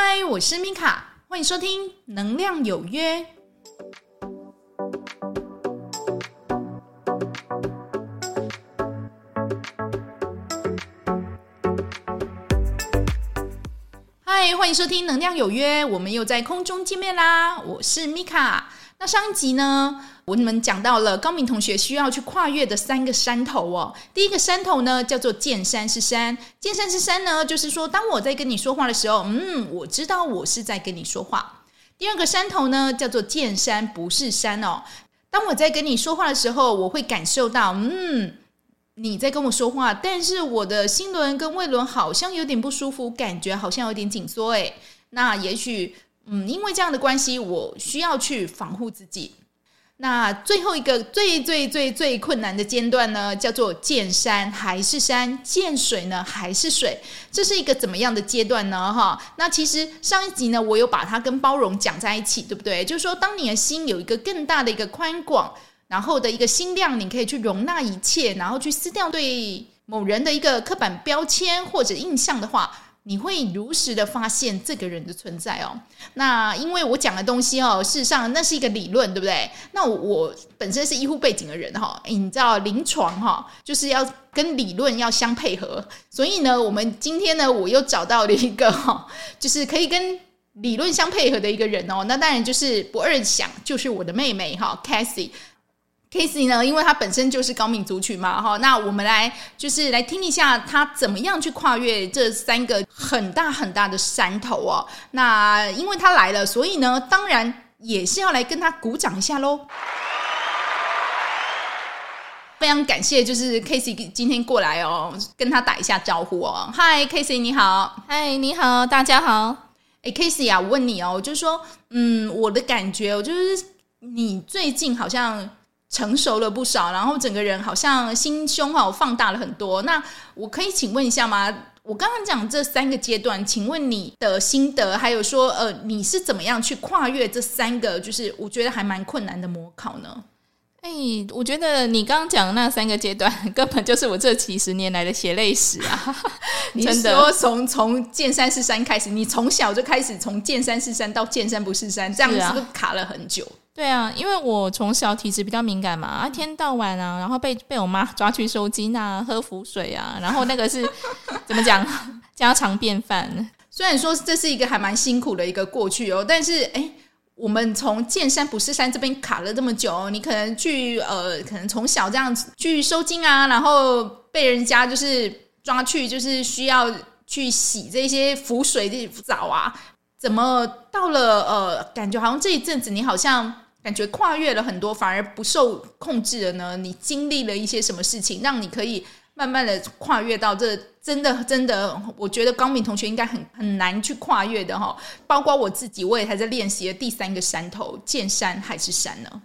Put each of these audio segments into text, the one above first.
嗨，我是米卡，欢迎收听《能量有约》。嗨，欢迎收听《能量有约》，我们又在空中见面啦！我是米卡。那上一集呢，我们讲到了高敏同学需要去跨越的三个山头哦。第一个山头呢，叫做见山是山。见山是山呢，就是说，当我在跟你说话的时候，嗯，我知道我是在跟你说话。第二个山头呢，叫做见山不是山哦。当我在跟你说话的时候，我会感受到，嗯，你在跟我说话，但是我的心轮跟胃轮好像有点不舒服，感觉好像有点紧缩诶。那也许。嗯，因为这样的关系，我需要去防护自己。那最后一个最最最最困难的阶段呢，叫做见山还是山，见水呢还是水，这是一个怎么样的阶段呢？哈，那其实上一集呢，我有把它跟包容讲在一起，对不对？就是说，当你的心有一个更大的一个宽广，然后的一个心量，你可以去容纳一切，然后去撕掉对某人的一个刻板标签或者印象的话。你会如实的发现这个人的存在哦。那因为我讲的东西哦，事实上那是一个理论，对不对？那我，本身是医护背景的人哈，你知道临床哈，就是要跟理论要相配合。所以呢，我们今天呢，我又找到了一个哈，就是可以跟理论相配合的一个人哦。那当然就是不二想，就是我的妹妹哈，Cassie。Casey 呢，因为他本身就是高敏族群嘛，哈，那我们来就是来听一下他怎么样去跨越这三个很大很大的山头哦。那因为他来了，所以呢，当然也是要来跟他鼓掌一下喽。非常感谢，就是 Casey 今天过来哦，跟他打一下招呼哦。Hi，Casey 你好。嗨，你好，大家好。哎，Casey 啊，我问你哦，就是说，嗯，我的感觉，就是你最近好像。成熟了不少，然后整个人好像心胸哈放大了很多。那我可以请问一下吗？我刚刚讲这三个阶段，请问你的心得，还有说呃，你是怎么样去跨越这三个？就是我觉得还蛮困难的模考呢？哎，我觉得你刚刚讲的那三个阶段，根本就是我这几十年来的血泪史啊！真的，你说从从见山是山开始，你从小就开始从见山是山到见山不是山，这样子是不是卡了很久？对啊，因为我从小体质比较敏感嘛，一天到晚啊，然后被被我妈抓去收金啊，喝符水啊，然后那个是 怎么讲，家常便饭。虽然说这是一个还蛮辛苦的一个过去哦，但是哎，我们从见山不是山这边卡了这么久，你可能去呃，可能从小这样子去收金啊，然后被人家就是抓去，就是需要去洗这些浮水的澡啊，怎么到了呃，感觉好像这一阵子你好像。感觉跨越了很多，反而不受控制了呢？你经历了一些什么事情，让你可以慢慢的跨越到这？真的，真的，我觉得高敏同学应该很很难去跨越的哈。包括我自己，我也还在练习的第三个山头，见山还是山呢？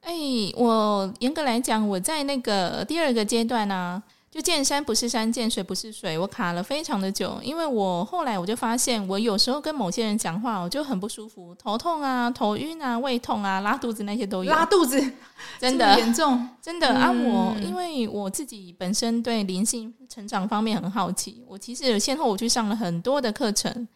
哎，我严格来讲，我在那个第二个阶段呢、就见山不是山，见水不是水，我卡了非常的久，因为我后来我就发现，我有时候跟某些人讲话，我就很不舒服，头痛啊、头晕啊、胃痛啊、拉肚子那些都有。拉肚子，真的严重，真的、嗯、啊！我因为我自己本身对灵性成长方面很好奇，我其实有先后我去上了很多的课程，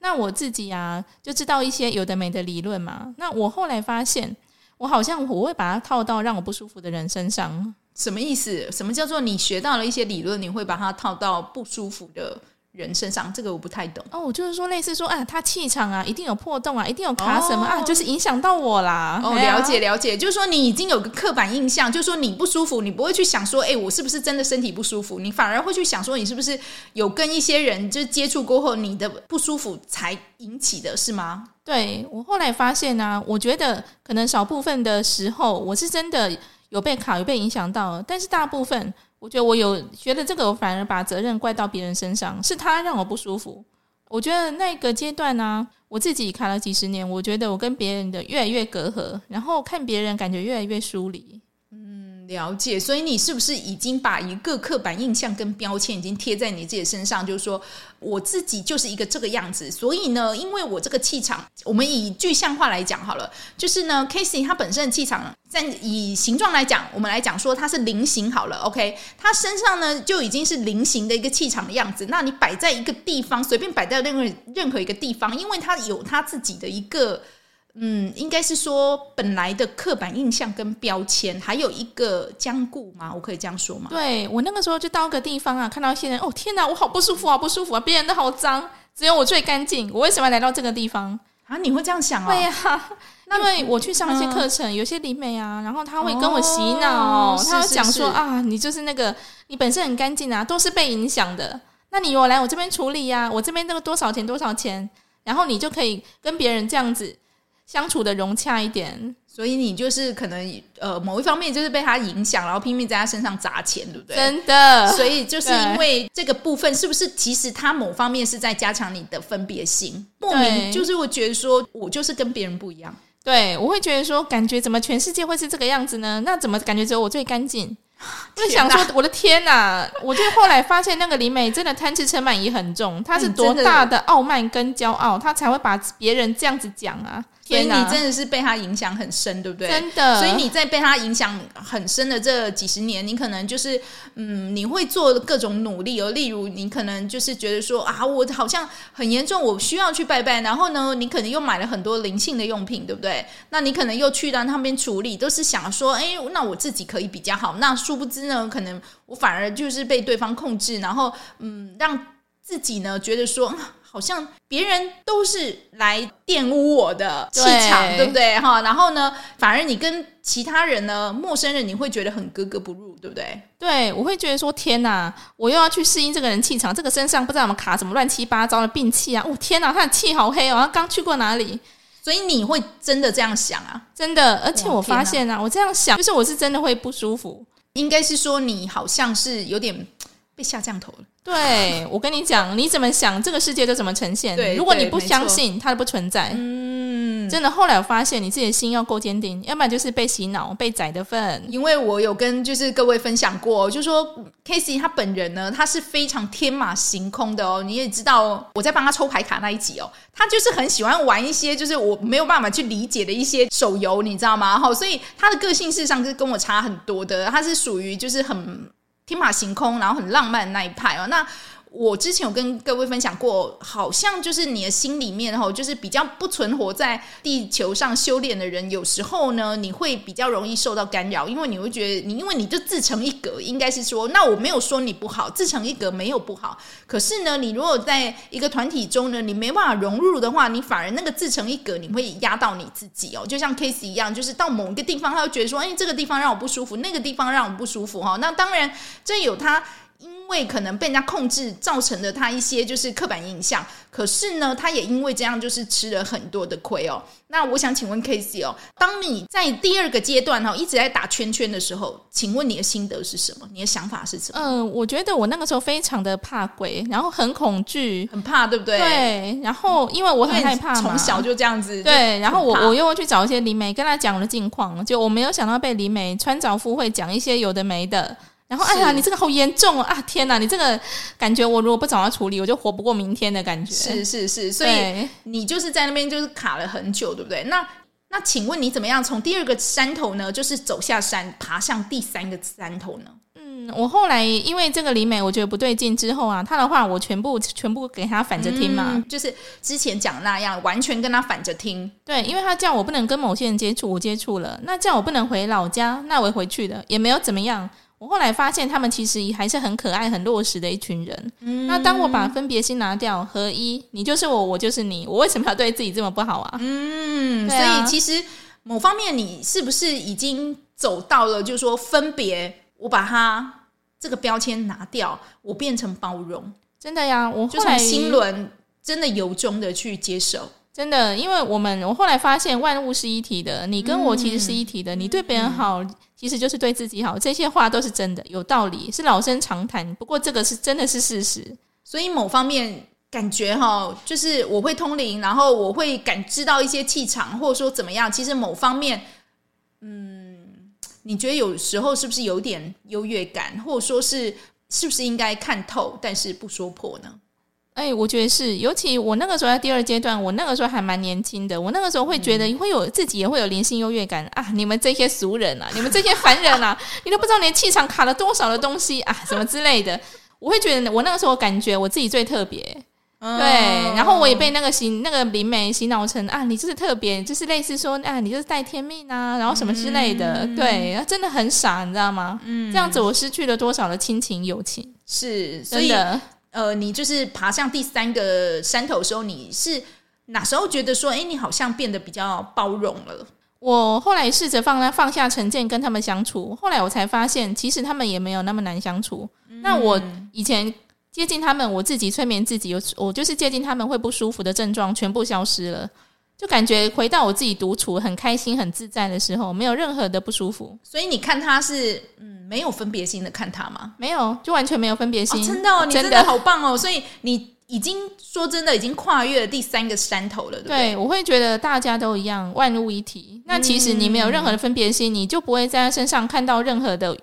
那我自己啊就知道一些有的没的理论嘛。那我后来发现，我好像我会把它套到让我不舒服的人身上。什么意思？什么叫做你学到了一些理论，你会把它套到不舒服的人身上？这个我不太懂。哦，就是说类似说，啊，他气场啊，一定有破洞啊，一定有卡什么、哦、啊，就是影响到我啦。哦，了解了解，就是说你已经有个刻板印象，就是说你不舒服，你不会去想说，哎，我是不是真的身体不舒服？你反而会去想说，你是不是有跟一些人就接触过后，你的不舒服才引起的，是吗？对，我后来发现呢、啊，我觉得可能少部分的时候，我是真的。有被卡，有被影响到，但是大部分，我觉得我有觉得这个，我反而把责任怪到别人身上，是他让我不舒服。我觉得那个阶段呢、我自己卡了几十年，我觉得我跟别人的越来越隔阂，然后看别人感觉越来越疏离。了解，所以你是不是已经把一个刻板印象跟标签已经贴在你自己身上？就是说，我自己就是一个这个样子，所以呢，因为我这个气场，我们以具象化来讲好了，就是呢，Casey 他本身的气场，在以形状来讲，我们来讲说它是菱形好了，OK，他身上呢就已经是菱形的一个气场的样子。那你摆在一个地方，随便摆在任何任何一个地方，因为他有他自己的一个。嗯，应该是说本来的刻板印象跟标签，还有一个僵固嘛？我可以这样说吗？对，我那个时候就到个地方啊，看到一些人，哦天哪，我好不舒服好，不舒服啊，别人都好脏，只有我最干净，我为什么要来到这个地方啊？你会这样想哦？对呀、啊，因为我去上一些课程，嗯、有些灵媒啊，然后他会跟我洗脑，哦、他会讲说啊，你就是那个，你本身很干净啊，都是被影响的，那你有来我这边处理呀、啊，我这边那个多少钱多少钱，然后你就可以跟别人这样子。相处的融洽一点，所以你就是可能呃某一方面就是被他影响，然后拼命在他身上砸钱，对不对？真的，所以就是因为这个部分，是不是其实他某方面是在加强你的分别心？莫名就是我觉得说我就是跟别人不一样，对，我会觉得说感觉怎么全世界会是这个样子呢？那怎么感觉只有我最干净？就想说我的天哪！我就后来发现那个李美真的贪嗔痴慢疑很重，她是多大的傲慢跟骄傲，她才会把别人这样子讲啊。所以你真的是被他影响很深，对不对？真的。所以你在被他影响很深的这几十年，你可能就是嗯，你会做各种努力哦。例如，你可能就是觉得说啊，我好像很严重，我需要去拜拜。然后呢，你可能又买了很多灵性的用品，对不对？那你可能又去到他们处理，都是想说，哎，那我自己可以比较好。那殊不知呢，可能我反而就是被对方控制，然后嗯，让自己呢觉得说。好像别人都是来玷污我的气场，对，对不对？哈，然后呢，反而你跟其他人呢，陌生人，你会觉得很格格不入，对不对？对，我会觉得说，天哪，我又要去适应这个人气场，这个身上不知道怎么卡什么乱七八糟的病气啊！哦，天哪，他的气好黑哦，他刚去过哪里？所以你会真的这样想啊？真的，而且我发现啊，我这样想，就是我是真的会不舒服。应该是说你好像是有点被下降头了。对，我跟你讲，你怎么想，这个世界就怎么呈现。对，如果你不相信，它就不存在。嗯，真的。后来我发现，你自己的心要够坚定，要不然就是被洗脑、被宰的份。因为我有跟就是各位分享过，就说 Casey 他本人呢，他是非常天马行空的哦。你也知道，我在帮他抽牌卡那一集哦，他就是很喜欢玩一些就是我没有办法去理解的一些手游，你知道吗？哈，所以他的个性事实上是跟我差很多的，他是属于就是很。天马行空，然后很浪漫那一派哦。那我之前有跟各位分享过，好像就是你的心里面哈，就是比较不存活在地球上修炼的人，有时候呢，你会比较容易受到干扰，因为你会觉得你，因为你就自成一格，应该是说，那我没有说你不好，自成一格没有不好。可是呢，你如果在一个团体中呢，你没办法融入的话，你反而那个自成一格，你会压到你自己哦。就像 Case 一样，就是到某一个地方，他会觉得说，哎，这个地方让我不舒服，那个地方让我不舒服哈。那当然，这有他。因为可能被人家控制，造成了他一些就是刻板印象。可是呢，他也因为这样就是吃了很多的亏哦。那我想请问 Casey 哦，当你在第二个阶段哈一直在打圈圈的时候，请问你的心得是什么？你的想法是什么？嗯、呃，我觉得我那个时候非常的怕鬼，然后很恐惧，很怕，对不对？对。然后因为我很害怕嘛，从小就这样子。对。然后我我又会去找一些灵媒，跟他讲我的近况，就我没有想到被灵媒穿凿附会讲一些有的没的。然后，哎呀，你这个好严重啊！天哪，你这个感觉，我如果不找他处理，我就活不过明天的感觉。是是是，所以你就是在那边就是卡了很久，对不对？那那请问你怎么样从第二个山头呢，就是走下山，爬上第三个山头呢？嗯，我后来因为这个李美我觉得不对劲之后啊，他的话我全部全部给他反着听嘛，嗯，就是之前讲那样，完全跟他反着听。对，因为他叫我不能跟某些人接触，我接触了；那叫我不能回老家，那我回去了，也没有怎么样。我后来发现，他们其实还是很可爱、很落实的一群人。嗯，那当我把分别心拿掉，合一，你就是我，我就是你，我为什么要对自己这么不好啊？嗯，啊、所以其实某方面，你是不是已经走到了，就是说分别，我把它这个标签拿掉，我变成包容，真的呀，我就从心轮真的由衷的去接受。真的，因为我们我后来发现万物是一体的，你跟我其实是一体的。嗯、你对别人好，其实就是对自己好。这些话都是真的，有道理，是老生常谈。不过这个是真的是事实。所以某方面感觉哈，就是我会通灵，然后我会感知到一些气场，或者说怎么样。其实某方面，嗯，你觉得有时候是不是有点优越感，或者说是是不是应该看透，但是不说破呢？哎，我觉得是，尤其我那个时候在第二阶段，我那个时候还蛮年轻的，我那个时候会觉得会有自己也会有灵性优越感啊！你们这些俗人啊，你们这些凡人啊，你都不知道你的气场卡了多少的东西啊，什么之类的。我会觉得我那个时候感觉我自己最特别，嗯、对，然后我也被那个洗那个灵媒洗脑成啊，你就是特别，就是类似说啊，你就是带天命啊，然后什么之类的，嗯、对，真的很傻，你知道吗？嗯，这样子我失去了多少的亲情友情？是，所以。呃，你就是爬上第三个山头的时候，你是哪时候觉得说，哎，你好像变得比较包容了？我后来试着放放下成见，跟他们相处，后来我才发现，其实他们也没有那么难相处。嗯、那我以前接近他们，我自己催眠自己，有我就是接近他们会不舒服的症状全部消失了。就感觉回到我自己独处，很开心、很自在的时候，没有任何的不舒服。所以你看他是嗯，没有分别心的看他吗？没有，就完全没有分别心。哦，真的哦，你真的好棒哦！所以你已经说真的已经跨越了第三个山头了，对不对？对，我会觉得大家都一样，万物一体。那其实你没有任何的分别心，嗯，你就不会在他身上看到任何的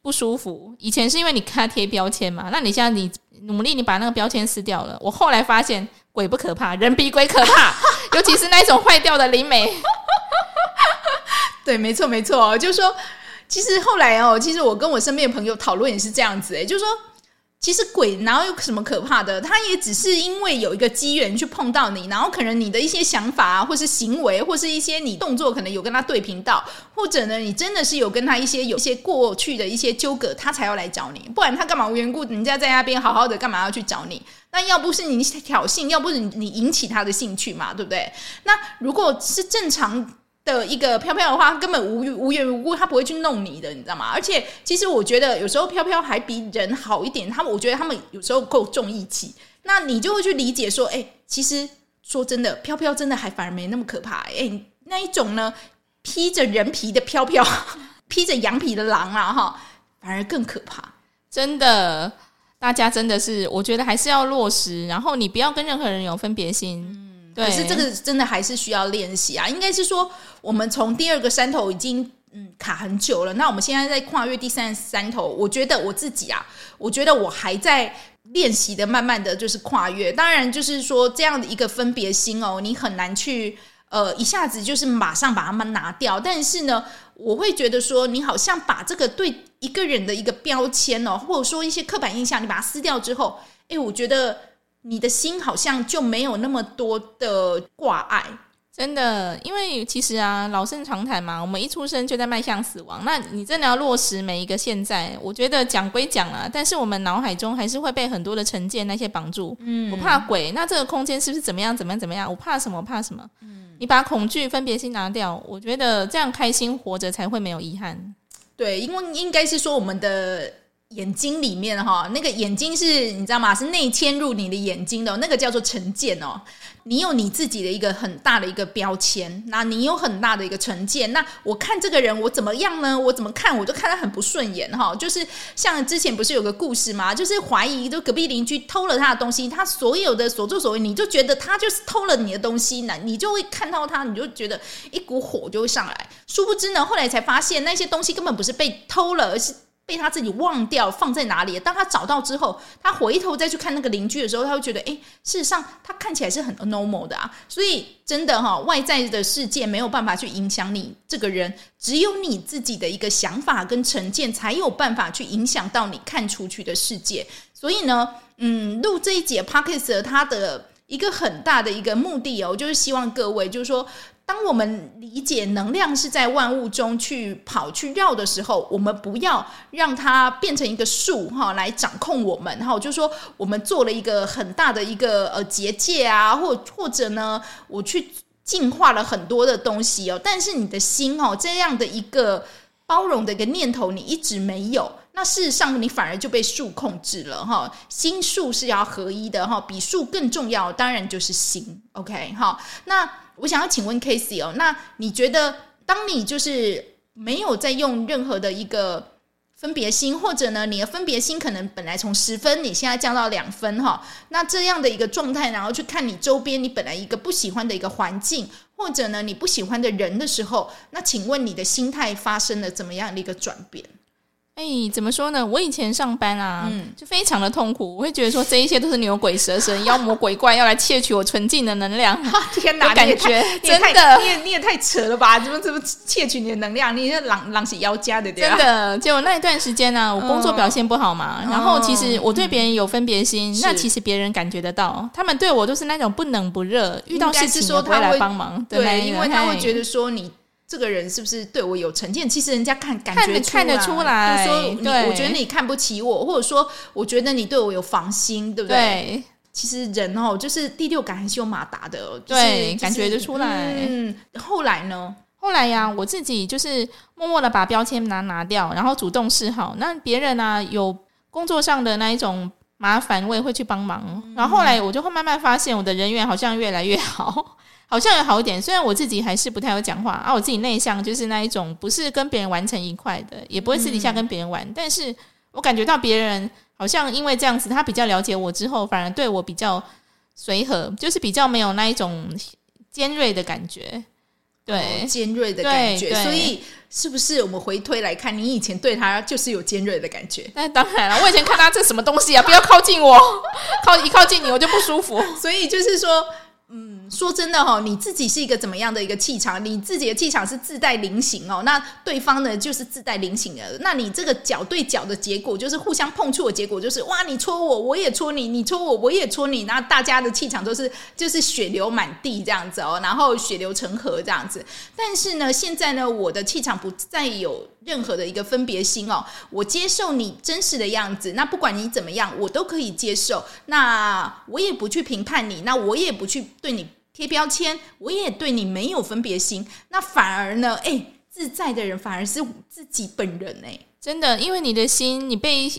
不舒服。以前是因为你给他贴标签嘛，那你现在你努力，你把那个标签撕掉了。我后来发现。鬼不可怕，人比鬼可怕，尤其是那种坏掉的灵媒。对，没错，没错，就是说，其实后来哦，其实我跟我身边的朋友讨论也是这样子，哎，就是说。其实鬼哪有什么可怕的？他也只是因为有一个机缘去碰到你，然后可能你的一些想法啊，或是行为，或是一些你动作，可能有跟他对频道，或者呢，你真的是有跟他一些有一些过去的一些纠葛，他才要来找你。不然他干嘛无缘故人家在那边好好的，干嘛要去找你？那要不是你挑衅，要不是你引起他的兴趣嘛，对不对？那如果是正常。的一个飘飘的话，根本无无缘无故，他不会去弄你的，你知道吗？而且，其实我觉得有时候飘飘还比人好一点。他们，我觉得他们有时候够重义气，那你就会去理解说，哎、欸，其实说真的，飘飘真的还反而没那么可怕。哎、欸，那一种呢，披着人皮的飘飘，披着羊皮的狼啊，哈，反而更可怕。真的，大家真的是，我觉得还是要落实，然后你不要跟任何人有分别心。嗯对可是这个真的还是需要练习啊！应该是说，我们从第二个山头已经嗯卡很久了，那我们现在在跨越第三个山头，我觉得我自己啊，我觉得我还在练习的，慢慢的就是跨越。当然，就是说这样的一个分别心哦，你很难去呃一下子就是马上把它们拿掉。但是呢，我会觉得说，你好像把这个对一个人的一个标签哦，或者说一些刻板印象，你把它撕掉之后，哎，我觉得。你的心好像就没有那么多的挂碍，真的，因为其实啊，老生常谈嘛，我们一出生就在迈向死亡。那你真的要落实每一个现在，我觉得讲归讲啊，但是我们脑海中还是会被很多的成见那些绑住。嗯，我怕鬼，那这个空间是不是怎么样？怎么样？怎么样？我怕什么？我怕什么？嗯，你把恐惧、分别心拿掉，我觉得这样开心活着才会没有遗憾。对，因为应该是说我们的。眼睛里面哈，那个眼睛是你知道吗？是内嵌入你的眼睛的，那个叫做成见哦。你有你自己的一个很大的一个标签，那你有很大的一个成见。那我看这个人，我怎么样呢？我怎么看，我就看他很不顺眼哈。就是像之前不是有个故事吗？就是怀疑就隔壁邻居偷了他的东西，他所有的所作所为，你就觉得他就是偷了你的东西呢，你就会看到他，你就觉得一股火就会上来。殊不知呢，后来才发现那些东西根本不是被偷了，而是。被他自己忘掉放在哪里？当他找到之后，他回头再去看那个邻居的时候，他会觉得，诶，事实上他看起来是很 normal 的啊。所以真的哈，外在的世界没有办法去影响你这个人，只有你自己的一个想法跟成见才有办法去影响到你看出去的世界。所以呢，嗯，录这一节 Podcast 它的一个很大的一个目的哦，就是希望各位就是说。当我们理解能量是在万物中去跑去绕的时候，我们不要让它变成一个树哈来掌控我们哈。就是说，我们做了一个很大的一个呃结界啊，或或者呢，我去净化了很多的东西哦。但是你的心哦，这样的一个包容的一个念头，你一直没有，那事实上你反而就被树控制了哈。心树是要合一的哈，比树更重要，当然就是心。OK 哈，那。我想要请问 Casey 哦，那你觉得，当你就是没有在用任何的一个分别心，或者呢，你的分别心可能本来从十分，你现在降到两分哈。那这样的一个状态，然后去看你周边，你本来一个不喜欢的一个环境，或者呢，你不喜欢的人的时候，那请问你的心态发生了怎么样的一个转变？哎，怎么说呢？我以前上班啊，嗯、就非常的痛苦。我会觉得说，这一切都是牛鬼蛇神、妖魔鬼怪要来窃取我纯净的能量。天哪，感觉真的，你也你也太扯了吧？怎么怎么窃取你的能量？你是狼狼是妖家的对，真的。结果那一段时间呢、啊，我工作表现不好嘛，哦、然后其实我对别人有分别心，嗯、那其实别人感觉得到，他们对我都是那种不冷不热，遇到事情都会来帮忙。对，因为他会觉得说你。这个人是不是对我有成见？其实人家看感觉看得出来，就说你，对我觉得你看不起我，或者说我觉得你对我有防心，对不对？对，其实人哦，就是第六感还是有马达的，就是、对，感觉得出来。嗯，后来呢？后来呀，我自己就是默默的把标签拿拿掉，然后主动示好。那别人呢、啊，有工作上的那一种麻烦，我也会去帮忙。嗯、然后后来我就会慢慢发现，我的人缘好像越来越好。好像有好一点，虽然我自己还是不太会讲话啊，我自己内向，就是那一种不是跟别人玩成一块的，也不会私底下跟别人玩。嗯、但是我感觉到别人好像因为这样子，他比较了解我之后，反而对我比较随和，就是比较没有那一种尖锐的感觉。对，哦、尖锐的感觉。所以是不是我们回推来看，你以前对他就是有尖锐的感觉？那当然了，我以前看他这什么东西啊，不要靠近我，靠一靠近你我就不舒服。所以就是说。嗯，说真的哈，你自己是一个怎么样的一个气场？你自己的气场是自带菱形哦，那对方呢就是自带菱形的。那你这个角对角的结果，就是互相碰触的结果，就是哇，你戳我，我也戳你，你戳我，我也戳你，那大家的气场都是就是血流满地这样子哦，然后血流成河这样子。但是呢，现在呢，我的气场不再有任何的一个分别心哦，我接受你真实的样子，那不管你怎么样，我都可以接受。那我也不去评判你，那我也不去对你贴标签，我也对你没有分别心。那反而呢，哎，自在的人反而是自己本人哎，真的，因为你的心，你被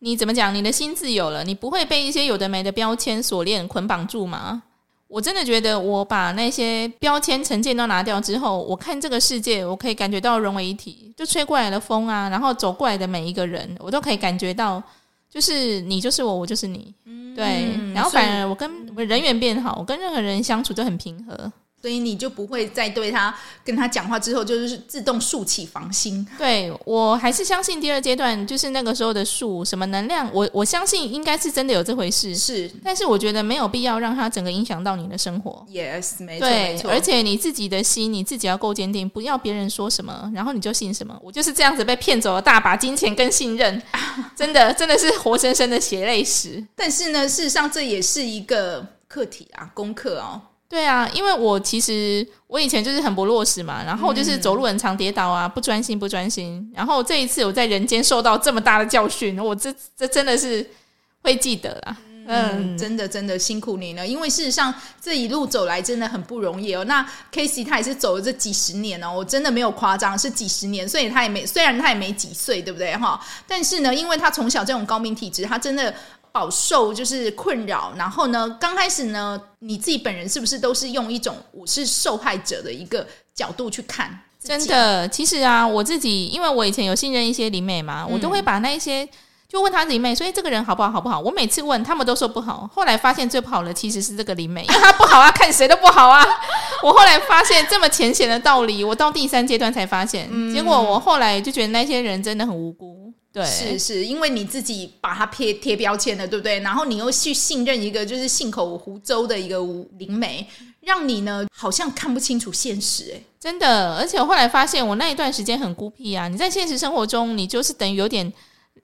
你怎么讲？你的心自由了，你不会被一些有的没的标签锁链捆绑住吗？我真的觉得，我把那些标签、成见都拿掉之后，我看这个世界，我可以感觉到融为一体。就吹过来的风啊，然后走过来的每一个人，我都可以感觉到，就是你就是我，我就是你。嗯、对，然后反而我跟我人缘变好，我跟任何人相处都很平和。所以你就不会再对他跟他讲话之后，就是自动竖起防心。对，我还是相信第二阶段就是那个时候的树什么能量，我我相信应该是真的有这回事。是，但是我觉得没有必要让他整个影响到你的生活。Yes，没错，没错。而且你自己的心，你自己要够坚定，不要别人说什么，然后你就信什么。我就是这样子被骗走了大把金钱跟信任，真的真的是活生生的血泪史。但是呢，事实上这也是一个课题啊，功课哦。对啊，因为我其实我以前就是很不落实嘛，然后就是走路很常跌倒啊，不专心不专心。然后这一次我在人间受到这么大的教训，我这这真的是会记得啦。嗯，真的真的辛苦你了，因为事实上这一路走来真的很不容易哦。那 Casey 他也是走了这几十年哦，我真的没有夸张，是几十年，所以他也没虽然他也没几岁，对不对哈？但是呢，因为他从小这种高敏体质，他真的。饱受就是困扰，然后呢，刚开始呢，你自己本人是不是都是用一种我是受害者的一个角度去看？真的，其实啊，我自己因为我以前有信任一些灵媒嘛，嗯、我都会把那一些就问他灵媒，所以这个人好不好，好不好？我每次问他们都说不好，后来发现最不好的其实是这个灵媒，因为他不好啊，看谁都不好啊。我后来发现这么浅显的道理，我到第三阶段才发现，嗯、结果我后来就觉得那些人真的很无辜。对，是是，因为你自己把它贴贴标签了，对不对？然后你又去信任一个就是信口胡诌的一个灵媒，让你呢好像看不清楚现实，哎，真的。而且我后来发现，我那一段时间很孤僻啊。你在现实生活中，你就是等于有点，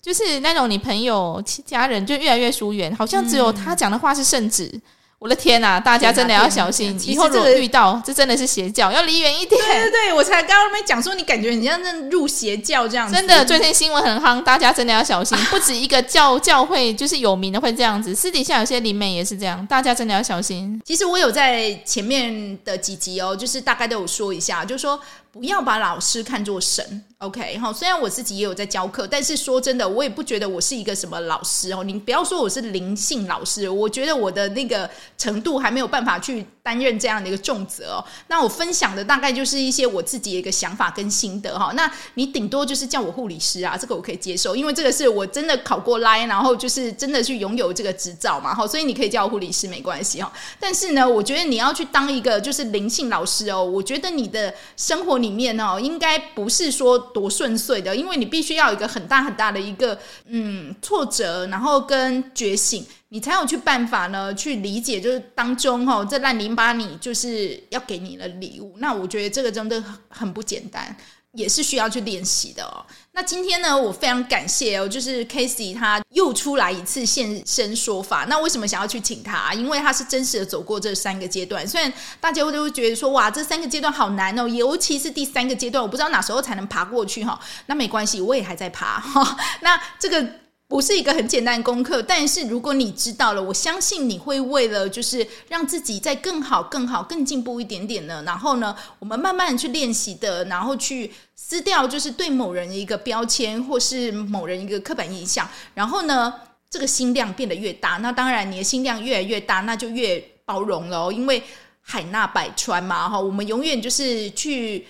就是那种你朋友、家人就越来越疏远，好像只有他讲的话是圣旨。我的天呐，大家真的要小心！以后如果遇到，这真的是邪教，要离远一点。对对对，我才刚刚没讲说，你感觉你像在入邪教这样子。真的，最近新闻很夯，大家真的要小心。不止一个教教会，就是有名的会这样子，私底下有些灵媒也是这样，大家真的要小心。其实我有在前面的几集哦，就是大概都有说一下，就是说。不要把老师看作神。OK，好，虽然我自己也有在教课，但是说真的，我也不觉得我是一个什么老师哦。你不要说我是灵性老师，我觉得我的那个程度还没有办法去担任这样的一个重责哦。那我分享的大概就是一些我自己的一个想法跟心得哈。那你顶多就是叫我护理师啊，这个我可以接受，因为这个是我真的考过 Line，然后就是真的去拥有这个执照嘛，哈，所以你可以叫我护理师没关系哈。但是呢，我觉得你要去当一个就是灵性老师哦，我觉得你的生活里面哦，应该不是说多顺遂的，因为你必须要有一个很大很大的一个嗯挫折，然后跟觉醒，你才有去办法呢去理解，就是当中哦这烂淋巴你就是要给你的礼物。那我觉得这个真的很不简单。也是需要去练习的哦。那今天呢，我非常感谢哦，就是 Casey 他又出来一次现身说法。那为什么想要去请他？因为他是真实的走过这三个阶段。虽然大家都会觉得说，哇，这三个阶段好难哦，尤其是第三个阶段，我不知道哪时候才能爬过去哈。那没关系，我也还在爬哈。那这个。不是一个很简单的功课，但是如果你知道了，我相信你会为了就是让自己再更好、更好、更进步一点点呢。然后呢，我们慢慢去练习的，然后去撕掉就是对某人一个标签，或是某人一个刻板印象。然后呢，这个心量变得越大，那当然你的心量越来越大，那就越包容了。因为海纳百川嘛，哈，我们永远就是去。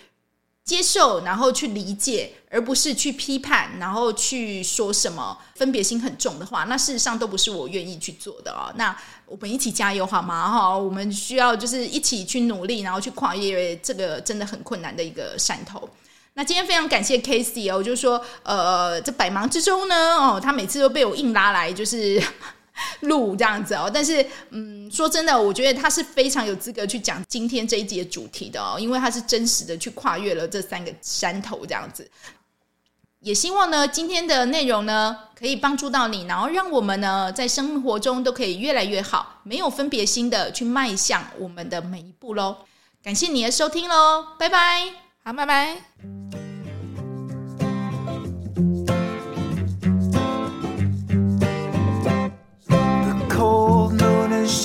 接受，然后去理解，而不是去批判，然后去说什么分别心很重的话，那事实上都不是我愿意去做的哦。那我们一起加油好吗？哈，我们需要就是一起去努力，然后去跨越这个真的很困难的一个山头。那今天非常感谢 Casey 哦，就是说，呃，这百忙之中呢，哦，他每次都被我硬拉来，就是。录这样子哦，但是嗯，说真的，我觉得他是非常有资格去讲今天这一集的主题的哦，因为他是真实的去跨越了这三个山头这样子。也希望呢，今天的内容呢，可以帮助到你，然后让我们呢，在生活中都可以越来越好，没有分别心的去迈向我们的每一步喽。感谢你的收听喽，拜拜，好，拜拜。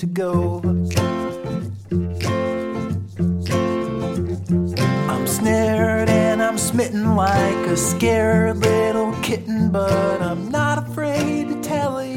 to go. I'm snared and I'm smitten like a scared little kitten, but I'm not afraid to tell it.